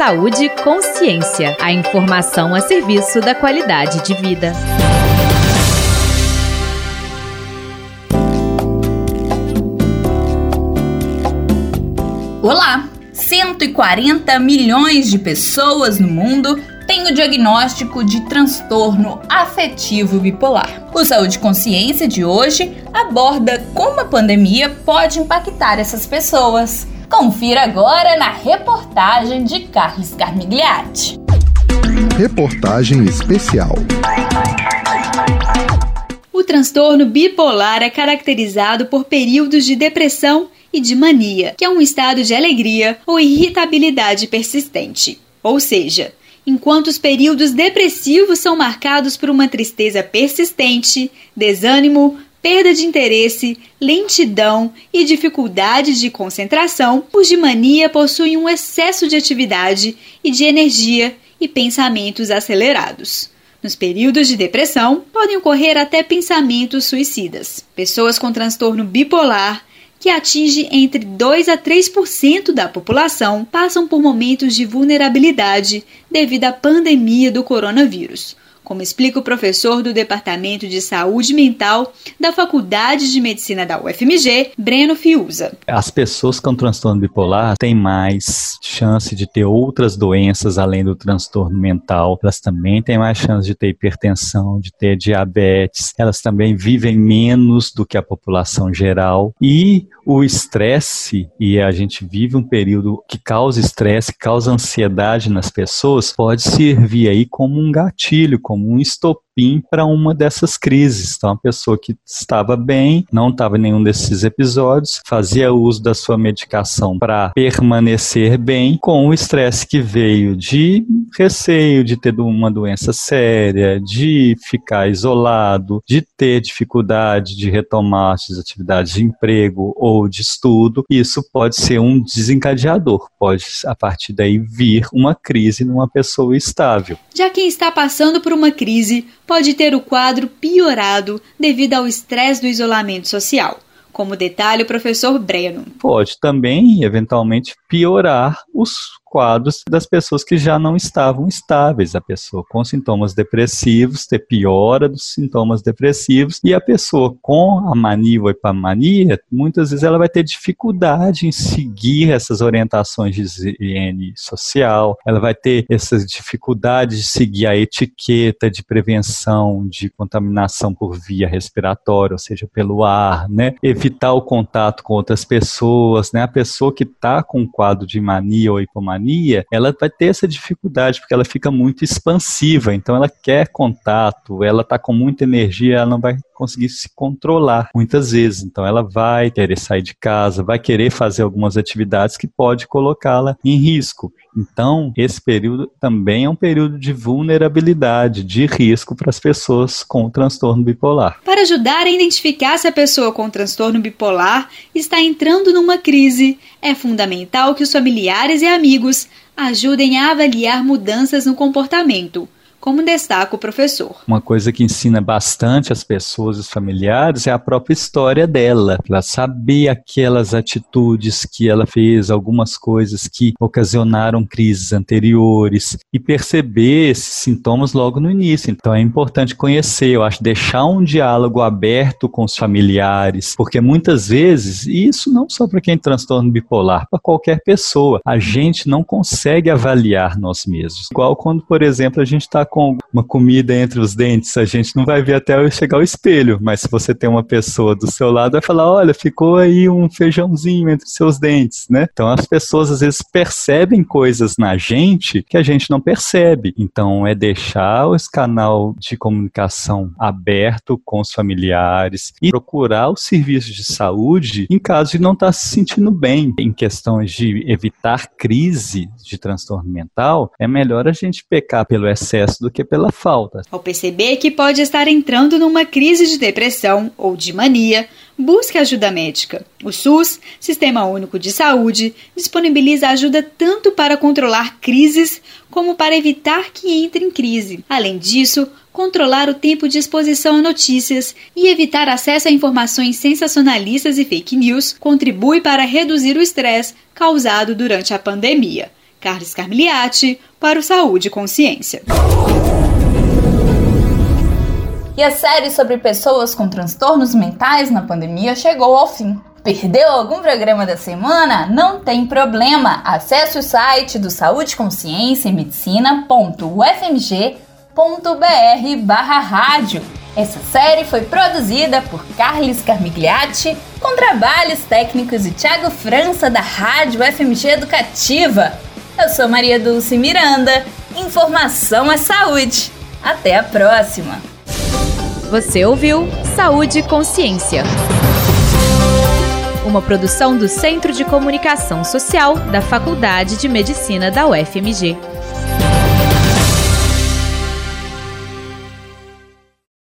Saúde consciência. A informação a serviço da qualidade de vida. Olá! 140 milhões de pessoas no mundo têm o diagnóstico de transtorno afetivo bipolar. O Saúde Consciência de hoje aborda como a pandemia pode impactar essas pessoas. Confira agora na reportagem de Carlos Carmigliati. Reportagem especial. O transtorno bipolar é caracterizado por períodos de depressão e de mania, que é um estado de alegria ou irritabilidade persistente. Ou seja, enquanto os períodos depressivos são marcados por uma tristeza persistente, desânimo, perda de interesse, lentidão e dificuldade de concentração, os de mania possuem um excesso de atividade e de energia e pensamentos acelerados. Nos períodos de depressão, podem ocorrer até pensamentos suicidas. Pessoas com transtorno bipolar que atinge entre 2 a 3% da população, passam por momentos de vulnerabilidade devido à pandemia do coronavírus como explica o professor do Departamento de Saúde Mental da Faculdade de Medicina da UFMG, Breno Fiuza. As pessoas com transtorno bipolar têm mais chance de ter outras doenças além do transtorno mental. Elas também têm mais chance de ter hipertensão, de ter diabetes. Elas também vivem menos do que a população geral e o estresse, e a gente vive um período que causa estresse, causa ansiedade nas pessoas, pode servir aí como um gatilho, como um estopim para uma dessas crises. Então, a pessoa que estava bem, não estava em nenhum desses episódios, fazia uso da sua medicação para permanecer bem, com o estresse que veio de receio de ter uma doença séria, de ficar isolado, de ter dificuldade de retomar as atividades de emprego ou de estudo. Isso pode ser um desencadeador, pode a partir daí vir uma crise numa pessoa estável. Já quem está passando por uma crise pode ter o quadro piorado devido ao estresse do isolamento social, como detalha o professor Breno. Pode também, eventualmente, piorar os quadros das pessoas que já não estavam estáveis. A pessoa com sintomas depressivos ter piora dos sintomas depressivos e a pessoa com a mania ou epimania, muitas vezes ela vai ter dificuldade em seguir essas orientações de higiene social, ela vai ter essas dificuldades de seguir a etiqueta de prevenção de contaminação por via respiratória, ou seja, pelo ar, né? Evitar o contato com outras pessoas, né? A pessoa que está com um quadro de mania ou hipomania mania, ela vai ter essa dificuldade, porque ela fica muito expansiva, então ela quer contato, ela está com muita energia, ela não vai conseguir se controlar muitas vezes. Então ela vai querer sair de casa, vai querer fazer algumas atividades que pode colocá-la em risco. Então, esse período também é um período de vulnerabilidade, de risco para as pessoas com transtorno bipolar. Para ajudar a identificar se a pessoa com transtorno bipolar está entrando numa crise, é fundamental que os familiares e amigos ajudem a avaliar mudanças no comportamento como destaca o professor. Uma coisa que ensina bastante as pessoas, os familiares, é a própria história dela, para saber aquelas atitudes que ela fez, algumas coisas que ocasionaram crises anteriores e perceber esses sintomas logo no início. Então é importante conhecer, eu acho, deixar um diálogo aberto com os familiares, porque muitas vezes, e isso não só para quem tem transtorno bipolar, para qualquer pessoa, a gente não consegue avaliar nós mesmos. Igual quando, por exemplo, a gente está com uma comida entre os dentes, a gente não vai ver até chegar ao espelho, mas se você tem uma pessoa do seu lado, vai falar: olha, ficou aí um feijãozinho entre seus dentes, né? Então as pessoas às vezes percebem coisas na gente que a gente não percebe. Então é deixar esse canal de comunicação aberto com os familiares e procurar os serviços de saúde em caso de não estar se sentindo bem. Em questões de evitar crise de transtorno mental, é melhor a gente pecar pelo excesso do que pela falta. Ao perceber que pode estar entrando numa crise de depressão ou de mania, busque ajuda médica. O SUS, Sistema Único de Saúde, disponibiliza ajuda tanto para controlar crises como para evitar que entre em crise. Além disso, controlar o tempo de exposição a notícias e evitar acesso a informações sensacionalistas e fake news contribui para reduzir o estresse causado durante a pandemia. Carlos Carmigliati, para o Saúde e Consciência. E a série sobre pessoas com transtornos mentais na pandemia chegou ao fim. Perdeu algum programa da semana? Não tem problema. Acesse o site do Saúde, Consciência e Medicina.ufmg.br barra rádio. Essa série foi produzida por Carlos Carmigliati, com trabalhos técnicos de Thiago França, da Rádio FMG Educativa. Eu sou Maria Dulce Miranda. Informação é saúde. Até a próxima. Você ouviu Saúde e Consciência. Uma produção do Centro de Comunicação Social da Faculdade de Medicina da UFMG.